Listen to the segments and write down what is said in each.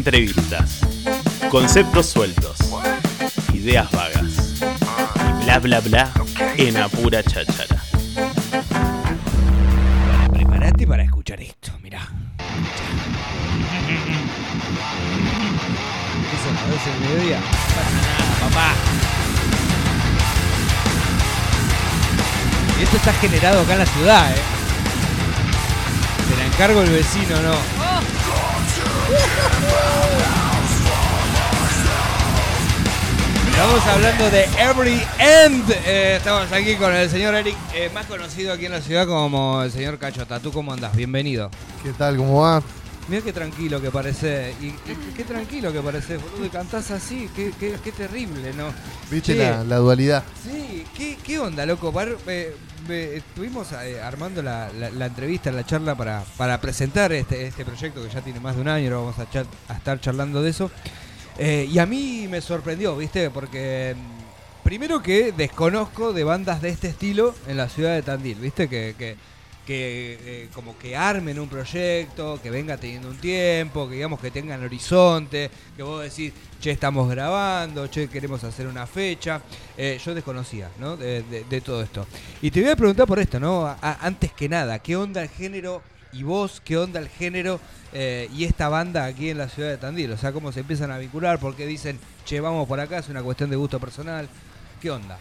Entrevistas. Conceptos sueltos. Ideas vagas. Y bla bla bla en apura cháchara. Prepárate para escuchar esto, mirá. ¿Qué son las 12 del mediodía? No pasa nada, papá. Y esto está generado acá en la ciudad, ¿eh? Se la encargo el vecino, ¿no? Estamos hablando de Every End. Eh, estamos aquí con el señor Eric, eh, más conocido aquí en la ciudad como el señor Cachota. ¿Tú cómo andas? Bienvenido. ¿Qué tal? ¿Cómo va? Mira qué tranquilo que parece. Y qué, qué tranquilo que parece, boludo. Y cantás así. Qué, qué- qué terrible, ¿no? ¿Viste la, la dualidad? Sí, ¿qué, qué onda, loco? Eh, estuvimos armando la, la- entrevista, la charla para, para presentar este, este proyecto que ya tiene más de un año, ahora vamos a, char- a estar charlando de eso. Eh, y a mí me sorprendió, ¿viste? Porque mm, primero que desconozco de bandas de este estilo en la ciudad de Tandil, ¿viste? Que, que, que, eh, como que armen un proyecto, que venga teniendo un tiempo, que digamos que tengan horizonte, que vos decís, che, estamos grabando, che, queremos hacer una fecha. Eh, yo desconocía, ¿no? De, todo esto. Y te voy a preguntar por esto, ¿no? Antes que nada, ¿qué onda el género y vos, qué onda el género eh, y esta banda aquí en la ciudad de Tandil? O sea, ¿cómo se empiezan a vincular? ¿Por qué dicen, che, vamos por acá? Es una cuestión de gusto personal. ¿Qué onda?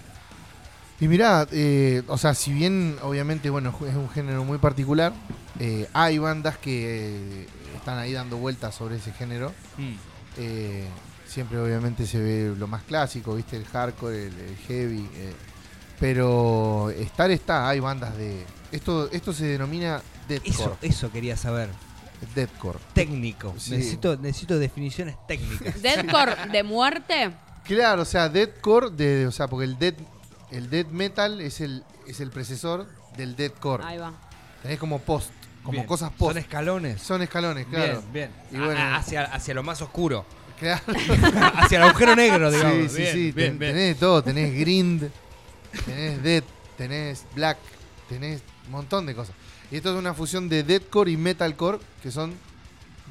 Y mirá, eh, o sea, si bien obviamente, bueno, es un género muy particular, eh, hay bandas que eh, están ahí dando vueltas sobre ese género. Eh, siempre obviamente se ve lo más clásico, ¿viste? El hardcore, el, el heavy. eh, pero estar está, hay bandas de... Esto, esto se denomina Eso, deathcore. eso quería saber. Deathcore. Técnico. Sí. Necesito, necesito definiciones técnicas. Deathcore de muerte. Claro, o sea, deathcore, de, o sea, porque el death, el death metal es el, es el precesor del deathcore. Ahí va. Tenés como post, como Bien. cosas post. Son escalones. Son escalones, claro. Bien, Y bien. bueno. A- a- hacia, hacia lo más oscuro. Claro. hacia el agujero negro, digamos. sí, sí, Bien, sí. bien, ten- bien. Tenés de todo, tenés grind, tenés death, tenés black, tenés un montón de cosas. Y esto es una fusión de deathcore y metalcore, que son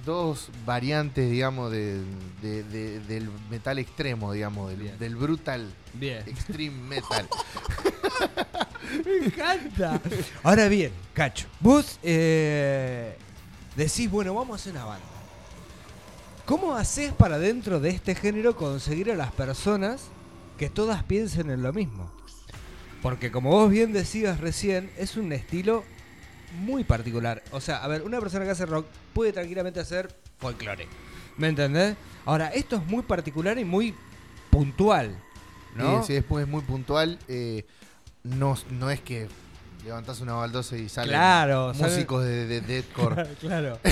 dos variantes, digamos, de- de- de- del metal extremo, digamos, del, Bien. del brutal Bien. extreme metal. Me encanta. Ahora bien, Cacho, vos eh, decís, bueno, vamos a hacer una banda. ¿Cómo haces para dentro de este género conseguir a las personas que todas piensen en lo mismo? Porque como vos bien decías recién, es un estilo muy particular. O sea, a ver, una persona que hace rock puede tranquilamente hacer folclore. ¿Me entendés? Ahora, esto es muy particular y muy puntual. ¿no? Sí, después es muy puntual. eh, no, no es que levantás una baldosa y salen Claro, músicos de, de deathcore. claro.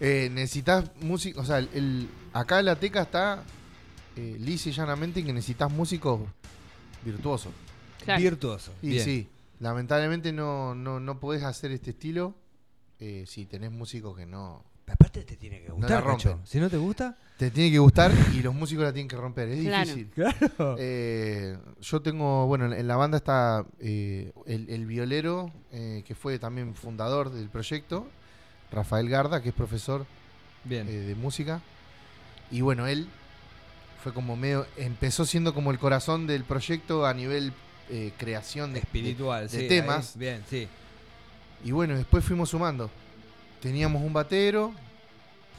Eh, necesitas músicos, o sea, el, el- acá la teca está eh, lisa y llanamente que necesitas músicos virtuosos. Claro. Virtuoso. Y Bien. sí, lamentablemente no, no, no podés hacer este estilo eh, si tenés músicos que no... Pero Aparte te tiene que gustar. Cacho. Si no te gusta, Te tiene que gustar y los músicos la tienen que romper, es Claro. difícil. claro. Eh, yo tengo, bueno, en- en la banda está eh, el, el violero, eh, que fue también fundador del proyecto, Rafael Garda, que es profesor Bien. eh, de música. Y bueno, él fue como medio, empezó siendo como el corazón del proyecto a nivel eh, creación de, Espiritual, de sí. temas. ahí, bien, sí. Y bueno, después fuimos sumando. Teníamos un batero,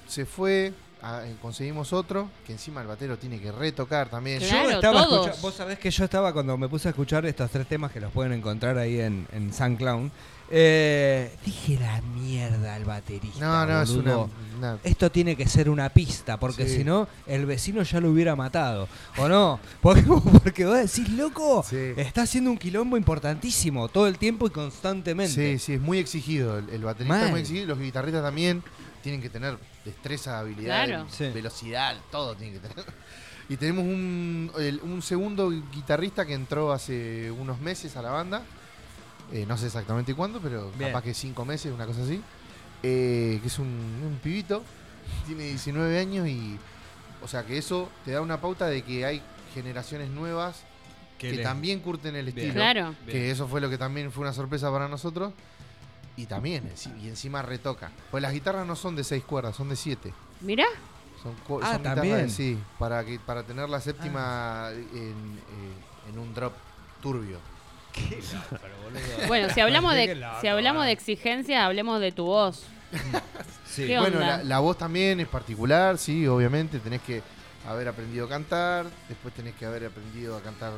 se fue, a- eh, conseguimos otro, que encima el batero tiene que retocar también. Claro. yo estaba todos. escucha- Vos sabés que yo estaba cuando me puse a escuchar estos tres temas que los pueden encontrar ahí en, en San Clown. eh, dije la mierda al baterista. No, no, es una, Esto tiene que ser una pista, porque Sí. si no, el vecino ya lo hubiera matado. ¿O no? Porque, porque vos decís, loco, Sí. está haciendo un quilombo importantísimo todo el tiempo y constantemente. Sí, sí, es muy exigido. El, el baterista Mal. es muy exigido. Los guitarristas también tienen que tener destreza, habilidad, Claro. Sí. velocidad, todo tienen que tener. Y tenemos un, el- un segundo guitarrista que entró hace unos meses a la banda. Eh, no sé exactamente cuándo, pero Bien. capaz que cinco meses, una cosa así. Eh, que es un, un pibito, tiene 19 años y. O sea que eso te da una pauta de que hay generaciones nuevas que, le- también curten el Bien. estilo. Claro. Que eso fue lo que también fue una sorpresa para nosotros. Y también, enci- y encima retoca. Pues las guitarras no son de seis cuerdas, son de siete. Mirá. Son, Ah, son guitarras también. de- sí, para, que, para tener la séptima en, eh, en un drop turbio. Bueno, si hablamos Qué de si hablamos de eh. exigencia, hablemos de tu voz. Sí. ¿Qué Bueno, onda? la, la voz también es particular, sí, obviamente. Tenés que haber aprendido a cantar, después tenés que haber aprendido a cantar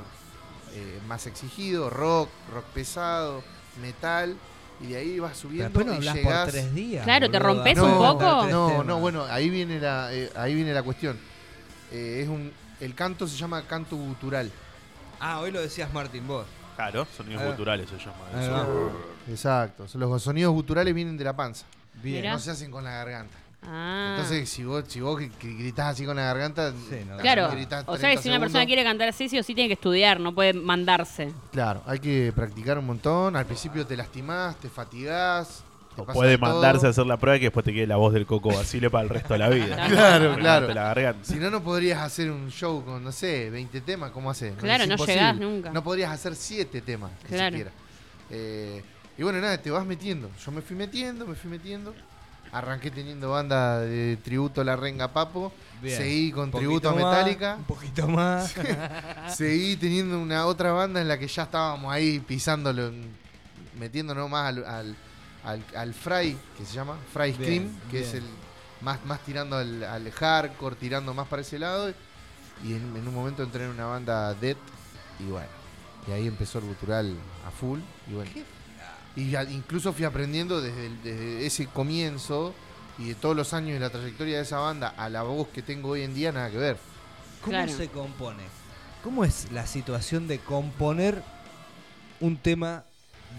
eh, más exigido, rock, rock pesado, metal, y de ahí vas Pero subiendo después no y hablas llegás... por tres días. Claro, te rompes no, un poco. No, no, bueno, ahí viene la, eh, ahí viene la cuestión. Eh, es un, el canto se llama canto gutural. Ah, hoy lo decías Martín, vos. Claro, sonidos Ahí va. culturales se llama Ahí eso. Exacto. Los sonidos guturales vienen de la panza. Bien. Mirá. No se hacen con la garganta. Ah. Entonces, si vos, si vos gri- gritás así con la garganta, Sí, no. claro. gritás O sea, que 30 si una persona quiere cantar así, sí o sí tiene que estudiar, no puede mandarse. Claro, hay que practicar un montón. Al principio te lastimás, te fatigás. te O pasa puede todo. mandarse a hacer la prueba y que después te quede la voz del coco Basile para el resto de la vida. Claro, claro. la garganta. Si no, no podrías hacer un show con, no sé, 20 temas. ¿Cómo haces? Claro, no imposible. llegás nunca. No podrías hacer 7 temas, ni Claro. siquiera. Eh, y bueno, nada, te vas metiendo. Yo me fui metiendo, me fui metiendo. Arranqué teniendo banda de tributo a la Renga Papo. Bien. Seguí con tributo a Metallica. Un poquito más. Seguí teniendo una otra banda en la que ya estábamos ahí pisándolo, metiéndonos más al, al, al, al Fry, que se llama Fry Bien, Scream, que bien. es el más, más tirando al, al hardcore, tirando más para ese lado. Y en, en un momento entré en una banda Dead y bueno, y ahí empezó el gutural a full. Y bueno, y incluso fui aprendiendo desde, el- desde ese comienzo y de todos los años de la trayectoria de esa banda a la voz que tengo hoy en día, nada que ver. ¿Cómo Claro. se compone? ¿Cómo es la situación de componer un tema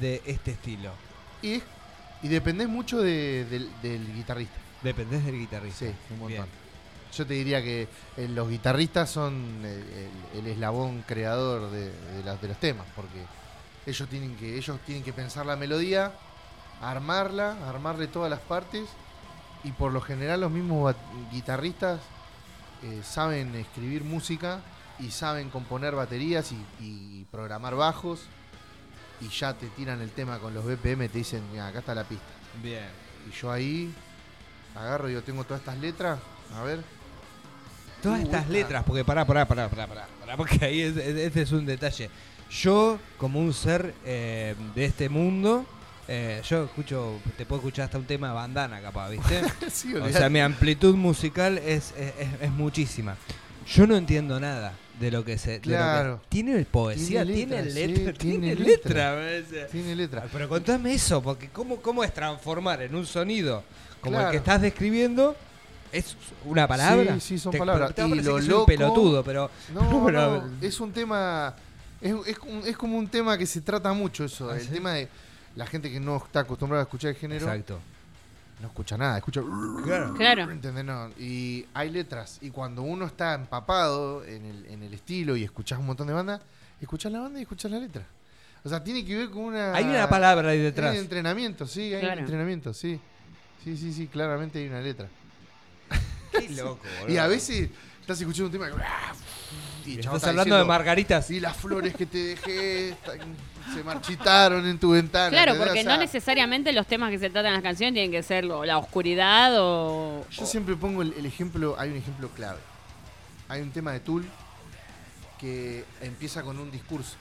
de este estilo? Y, y dependés mucho de- del, del guitarrista. Dependés del guitarrista. Sí, un montón. Bien. Yo te diría que eh, los guitarristas son el, el- el eslabón creador de, de la- de los temas, porque ellos tienen que ellos tienen que pensar la melodía, armarla, armarle todas las partes, y por lo general los mismos guitarristas eh, saben escribir música y saben componer baterías y, y programar bajos, y ya te tiran el tema con los BPM, te dicen, "Mira, acá está la pista. Bien. Y yo ahí agarro y yo tengo todas estas letras. A ver. Todas Uh, estas esta- letras, porque pará, pará, pará, pará, pará, porque ahí es- este es un detalle. Yo, como un ser eh, de este mundo, eh, yo escucho, te puedo escuchar hasta un tema de bandana capaz, ¿viste? Sí, o sea, mi amplitud musical es, es, es- es muchísima. Yo no entiendo nada de lo que se... de lo que- Claro. tiene poesía, Tiene tiene letra, sí, tiene, tiene letra. dice. Tiene letra. Ah, Pero contame eso, porque ¿cómo, cómo es transformar en un sonido como el que estás describiendo? ¿Es una palabra? Sí, sí, son Te- palabras. te Y lo loco- pelotudo, pero... No, pero- no, es un tema. Es, es, un- es como un tema que se trata mucho eso. ¿Ah, el sí? tema de la gente que no está acostumbrada a escuchar el género Exacto. no escucha nada, escucha. Claro. Claro. ¿Entendés? No, y hay letras. Y cuando uno está empapado en el, en el estilo y escuchás un montón de bandas, escuchás la banda y escuchás la letra. O sea, tiene que ver con una. Hay una palabra ahí Hay detrás. entrenamiento, sí, hay Claro. un entrenamiento, sí. Sí, sí, sí, claramente hay una letra. Qué loco, Y a veces estás escuchando un tema y, Estás está hablando de margaritas. Y las flores que te dejé se marchitaron en tu ventana. Claro, porque O sea, no necesariamente los temas que se tratan en las canciones tienen que ser lo- la oscuridad o... Yo siempre pongo el, el ejemplo, hay un ejemplo clave. Hay un tema de Tool que empieza con un discurso.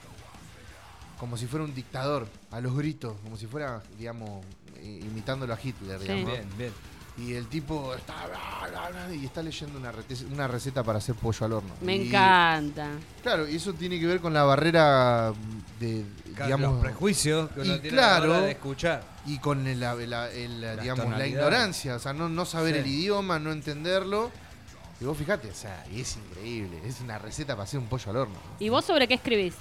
Como si fuera un dictador, a los gritos, como si fuera, digamos, imitándolo a Hitler, Sí. digamos. Bien, bien. Y el tipo está bla, bla, bla, y está leyendo una, rete- una receta para hacer pollo al horno. Me Y- encanta. Claro, y eso tiene que ver con la barrera de, Claro, digamos, los prejuicios que uno y tiene a la hora claro, de escuchar. y con el- el- digamos, la ignorancia, o sea, no, no saber Sí. el idioma, no entenderlo. Y vos fijate, o sea, y es increíble, es una receta para hacer un pollo al horno. ¿Y vos sobre qué escribís?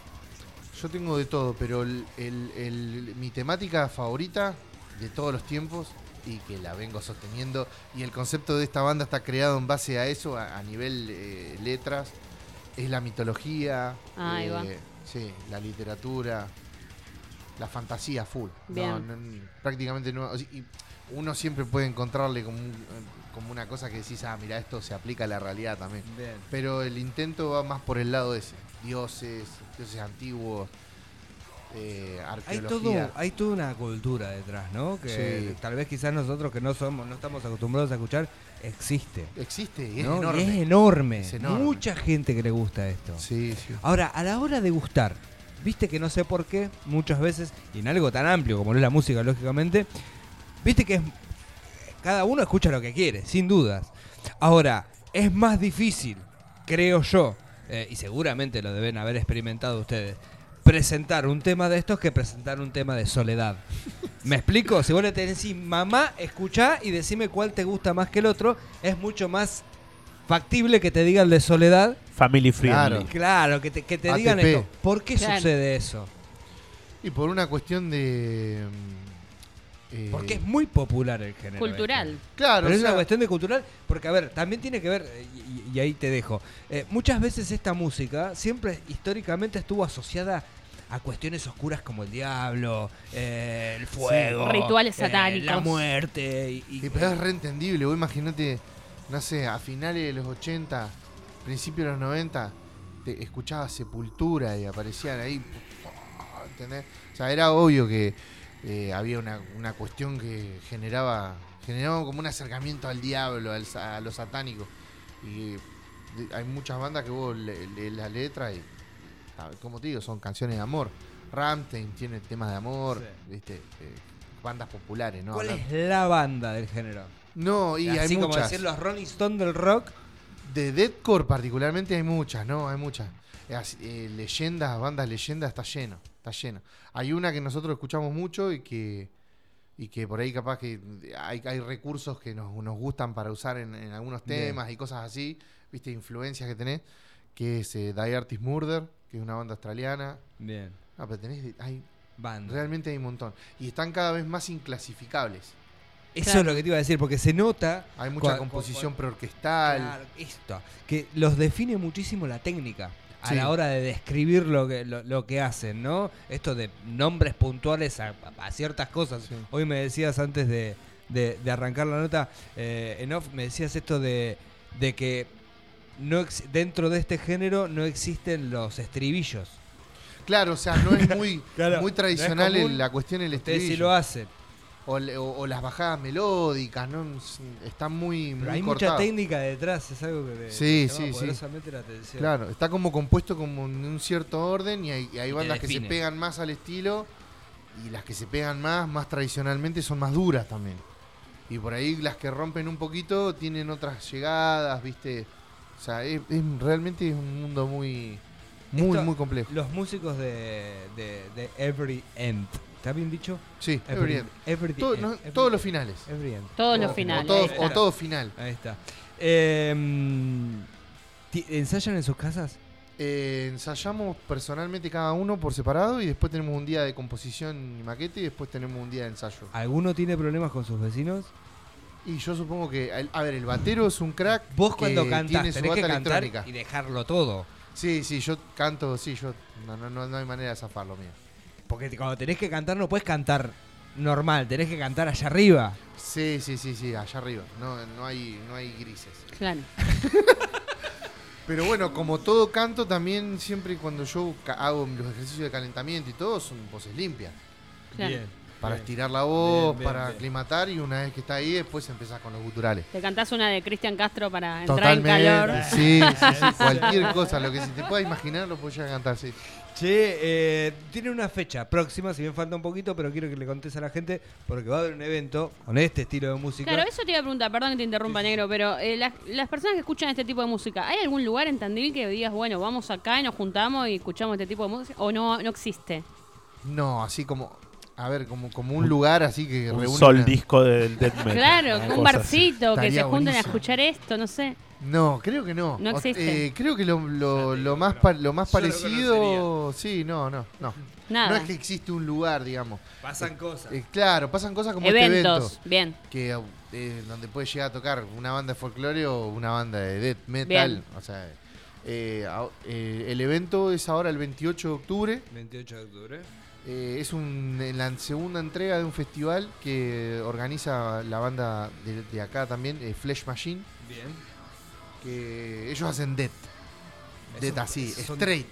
Yo tengo de todo, pero el- el- el- mi temática favorita de todos los tiempos y que la vengo sosteniendo y el concepto de esta banda está creado en base a eso, a, a nivel eh, letras, es la mitología, Ah, va. eh, sí, la literatura, la fantasía full. Bien. no, prácticamente no. y uno siempre puede encontrarle como, un- como una cosa que decís, ah, mira, esto se aplica a la realidad también. Bien. Pero el intento va más por el lado ese. Dioses, dioses antiguos. Eh, Hay, todo, hay toda una cultura detrás, ¿no? Que Sí. tal vez quizás nosotros que no somos, no estamos acostumbrados a escuchar, existe. Existe y es ¿no? Y enorme. es enorme. Es enorme. Mucha gente que le gusta esto. Sí, sí. Ahora, a la hora de gustar, viste que no sé por qué, muchas veces, y en algo tan amplio como lo es la música, lógicamente, viste que es, cada uno escucha lo que quiere, sin dudas. Ahora, es más difícil, creo yo, eh, y seguramente lo deben haber experimentado ustedes, presentar un tema de estos que presentar un tema de soledad. ¿Me explico? Si vos le tenés decís, mamá, escuchá y decime cuál te gusta más que el otro, es mucho más factible que te diga el de soledad Family friendly. Claro. Claro, que te, que te digan ATP. esto. ¿Por qué Claro. sucede eso? Y por una cuestión de. mm, eh, Porque es muy popular el género. Cultural. este. Claro, Pero o es una cuestión de cultural, porque a ver, también tiene que ver, eh, y, y ahí te dejo, eh, muchas veces esta música siempre históricamente estuvo asociada a cuestiones oscuras como el diablo, eh, el fuego, Rituales eh, la satánicos. muerte. Y, y- Y pero es reentendible, vos imagínate, no sé, a finales de los 80, principios de los 90, te escuchabas Sepultura y aparecían ahí, ¿entendés? O sea, era obvio que eh, había una, una cuestión que generaba, generaba como un acercamiento al diablo, al sa- a lo satánico. Y de- hay muchas bandas que vos lees le, la letra y, como te digo, son canciones de amor. Ramstein tiene temas de amor, Sí. ¿viste? Eh, bandas populares, ¿no? ¿Cuál es la banda del género? no, y Así hay como muchas. decir los Rolling Stones del rock. De deathcore particularmente hay muchas, ¿no? Hay muchas. Eh, leyendas, bandas leyendas, está lleno, está lleno. Hay una que nosotros escuchamos mucho y que y que por ahí capaz que hay, hay recursos que nos, nos gustan para usar en, en algunos Bien. temas y cosas así, viste, influencias que tenés, que es eh, Die Artist Murder, que es una banda australiana. Bien, No, pero tenés, hay, banda. realmente hay un montón. Y están cada vez más inclasificables. Eso Claro. es lo que te iba a decir, porque se nota Hay mucha Cua- composición cua- preorquestal. Claro, esto, que los define muchísimo la técnica a Sí. la hora de describir lo que, lo, lo que hacen, ¿no? Esto de nombres puntuales a, a ciertas cosas. Sí. Hoy me decías antes de, de- de arrancar la nota, eh, en off, me decías esto de, de que no ex- dentro de este género no existen los estribillos. Claro, o sea, no es muy, Claro, muy no tradicional es la cuestión del Ustedes sí estribillo. lo hacen, o, le- o- o las bajadas melódicas, ¿no? S- Están muy, pero muy hay mucha técnica detrás, es algo que Sí, sí, sí. la atención. Claro, está como compuesto como en un cierto orden y hay, y hay bandas que se pegan más al estilo y las que se pegan más, más tradicionalmente, son más duras también. Y por ahí las que rompen un poquito tienen otras llegadas, ¿viste? O sea, es, es realmente es un mundo muy, muy, Esto- muy complejo. Los músicos de, de, de Every End. ¿Está bien dicho? Sí, every end. Every Todo- End, no, Every- todos los finales. Every End. Todos los finales. O todo, o final. Ahí está. Eh, ¿Ensayan en sus casas? Eh, ensayamos personalmente cada uno por separado y después tenemos un día de composición y maquete y después tenemos un día de ensayo. ¿Alguno tiene problemas con sus vecinos? Y yo supongo que, el- a ver, el batero es un crack. Vos que cuando su tenés que bata cantar electrónica. y dejarlo todo. Sí, sí, yo canto, sí, yo no, no, no, no hay manera de zafarlo mío. Porque cuando tenés que cantar no puedes cantar normal, tenés que cantar allá arriba. Sí, sí, sí, sí, allá arriba. No, no hay, no hay grises. Claro. Pero bueno, como todo canto, también siempre cuando yo hago los ejercicios de calentamiento y todo, son voces limpias. Claro. Para Bien. estirar la voz, Bien, bien, para bien. aclimatar y una vez que está ahí, después empezás con los guturales. Te cantás una de Cristian Castro para entrar en calor. Sí, sí, sí, cualquier cosa, lo que se te pueda imaginar lo a cantar, sí. Che, eh, tiene una fecha próxima, si bien falta un poquito, pero quiero que le contes a la gente porque va a haber un evento con este estilo de música. Claro, eso te iba a preguntar, perdón que te interrumpa, negro, pero eh, las, las personas que escuchan este tipo de música, ¿hay algún lugar en Tandil que digas, bueno, vamos acá y nos juntamos y escuchamos este tipo de música? ¿O no, no existe? No, así como, a ver, como, como un lugar así que Un reúne. sol una- disco del death metal. Claro, un cosa así. barcito, que Estaría se junten a buenísimo. escuchar esto, no sé. No, creo que no. No existe. eh, creo que lo, lo, lo más, pa- lo más Yo lo parecido. Sí, no, no, no. Nada. No es que existe un lugar, digamos. Pasan cosas. Eh, claro, pasan cosas como este Eventos, evento. bien. Que, eh, donde puede llegar a tocar una banda de folclore o una banda de death metal. Bien. O sea, eh, a- eh, el evento es ahora el 28 de octubre. 28 de octubre. Eh, es un, en la segunda entrega de un festival que organiza la banda de, de acá también, eh, Flesh Machine, Bien. que ellos hacen death. Death así, son- straight.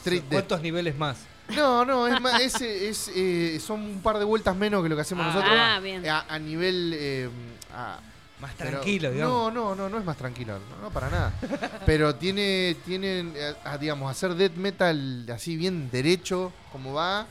Straight death. ¿Cuántos niveles más? No, no, es más, es, es, eh, son un par de vueltas menos que lo que hacemos Ah, nosotros. ah, bien. A, a nivel. eh, a- Más pero- tranquilo, digamos. No, no, no, no es más tranquilo, no, no, para nada. Pero tiene, tienen, digamos, hacer death metal así bien derecho, como va,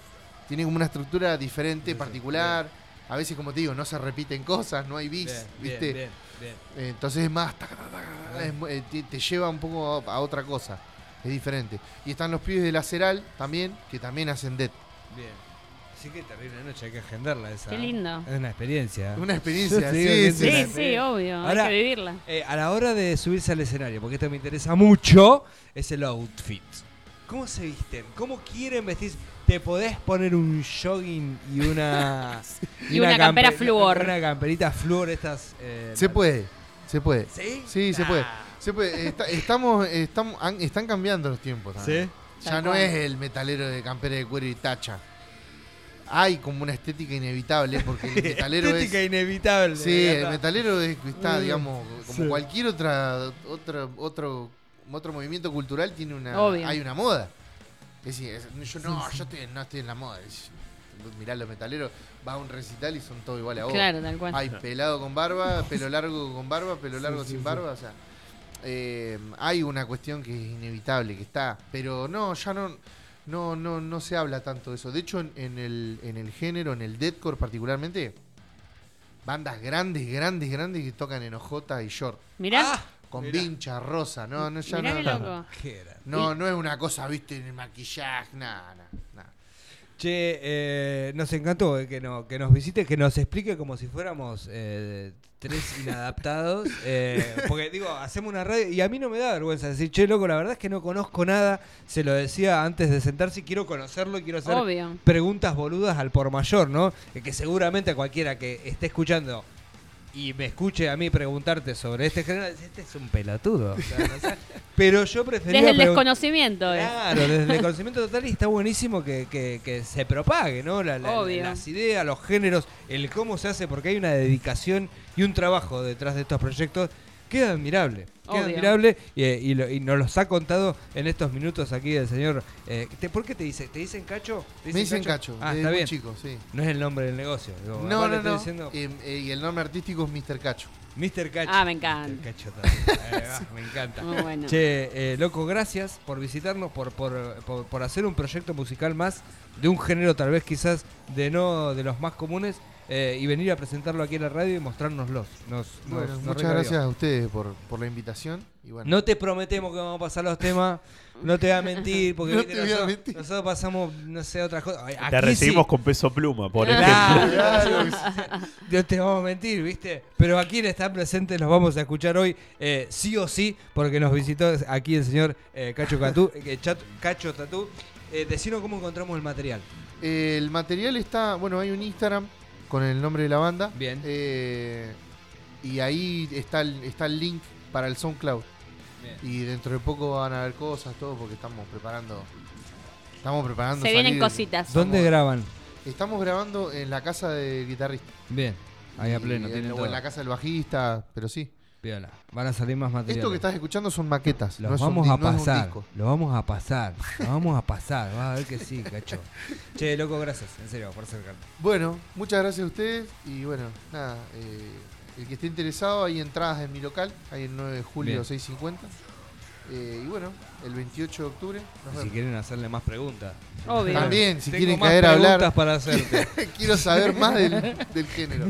tiene como una estructura diferente, Sí, particular. A veces, como te digo, no se repiten cosas, no hay bien, ¿viste? bien, bien. Entonces es más, taca, taca, taca, es mu- eh, te, te lleva un poco a, a otra cosa, es diferente. Y están los pibes de Laceral también, que también hacen death. Bien. Así que terrible noche, hay que agendarla esa. Qué lindo. Es una experiencia. Es una experiencia, Sí, sí, sí, sí, Sí, sí. sí, obvio. Ahora- hay que vivirla. Eh, a la hora de subirse al escenario, porque esto me interesa mucho, es el outfit. ¿Cómo se visten? ¿Cómo quieren vestirse? Te podés poner un jogging y una. Y una campera camper- flúor. Una camperita flúor, estas. eh, Se puede, se puede. ¿Sí? Sí, se puede. Se puede. Está- estamos, estamos, han- están cambiando los tiempos también. ¿Sí? Ya no cual. es el metalero de campera de cuero y tacha. Hay como una estética inevitable porque el metalero Estética es. inevitable. Sí, el metalero es- está, Mm, digamos, como sí. cualquier otra, otra, otro, otro movimiento cultural tiene una, Obvio. hay una moda. Es decir, es- yo no, yo estoy, no estoy en la moda. Es- Mirá los metaleros, va a un recital y son todos iguales a vos. Claro, tal cual. Hay pelado con barba, pelo largo con barba, pelo largo sí, sin sí. barba, o sea, eh, hay una cuestión que es inevitable, que está, pero no, ya no, no, no, no se habla tanto de eso. De hecho, en, en el, en el género, en el deathcore particularmente, bandas grandes, grandes, grandes que tocan en OJ y short, Mirá, Ah, con Mirá. vincha rosa, no, no, ya mirá no, qué no, loco. ¿Qué era? no, no es una cosa, viste, en el maquillaje, nada, nada, nada. Che, eh, nos encantó eh, que, no, que nos visite, que nos explique como si fuéramos eh, tres inadaptados. eh, porque digo, hacemos una radio y a mí no me da vergüenza decir, che, loco, la verdad es que no conozco nada. Se lo decía antes de sentarse y quiero conocerlo y quiero hacer Obvio. preguntas boludas al por mayor, ¿no? Eh, Que seguramente cualquiera que esté escuchando y me escuche a mí preguntarte sobre este género, dice, este es un pelotudo. o sea, no sé. Pero yo prefería Desde el desconocimiento. eh. Claro, desde el conocimiento total y está buenísimo que, que- que se propague, ¿no? La- la- Obvio. las ideas, los géneros, el cómo se hace, porque hay una dedicación y un trabajo detrás de estos proyectos. Queda admirable, queda Obvio. admirable y, eh, y lo- y nos los ha contado en estos minutos aquí el señor. eh, te- ¿Por qué te dice? ¿Te dicen cacho? ¿Te Me dicen cacho, Ah, desde está muy bien. chico, sí. No es el nombre del negocio. digo, No, no, no. diciendo Eh, eh, y el nombre artístico es Mr. Cacho. Mr. Cacho. Ah, me encanta. Mr. Cacho también. Me encanta. Muy bueno. Che, eh, loco, gracias por visitarnos, por, por, por, por hacer un proyecto musical más de un género tal vez quizás de no de los más comunes eh, y venir a presentarlo aquí en la radio y mostrárnoslos. Nos, nos- Bueno, nos muchas recabió. gracias a ustedes por, por la invitación. Y bueno, No te prometemos que vamos a pasar los temas, no te voy a mentir, porque No viste, te voy a nosotros, mentir. nosotros pasamos, no sé, otras cosas. Te recibimos sí. con peso pluma, por Claro, ejemplo. Claro, no te vamos a mentir, ¿viste? Pero aquí en estar presentes los vamos a escuchar hoy, eh, sí o sí, porque nos visitó aquí el señor eh, Cacho Catú, eh, Chat- Cacho Tatú. Eh, decinos cómo encontramos el material. El material está, bueno, hay un Instagram con el nombre de la banda. Bien. Eh, y ahí está el, está el link para el SoundCloud. Y dentro de poco van a haber cosas, todo, porque estamos preparando. Estamos preparando. Se vienen cositas. ¿Dónde Estamos- graban? Estamos grabando en la casa del guitarrista. Bien, ahí a Y pleno. en- o en la casa del bajista, pero sí. Piola. Van a salir más materiales. Esto que estás escuchando son maquetas. Los no es un vamos a no es un pasar, disco. lo vamos a pasar, lo vamos a pasar, vas a ver que sí, cacho. Che, loco, gracias, en serio, por acercarte. Bueno, muchas gracias a ustedes. Y bueno, nada. eh, el que esté interesado, hay entradas en mi local. Hay el 9 de julio Bien. 650. Eh, y bueno, el 28 de octubre nos Si quieren hacerle más preguntas. Obvio. También, si Tengo quieren más caer a preguntas hablar, para hacerte. quiero saber más del, del género.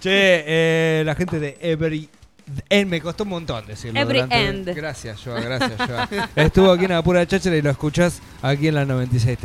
che, eh, la gente de Every End, me costó un montón decirlo. Every durante- End. Gracias, Joa, gracias, Joa. Estuvo aquí en la pura cháchara y lo escuchás aquí en la 96.3.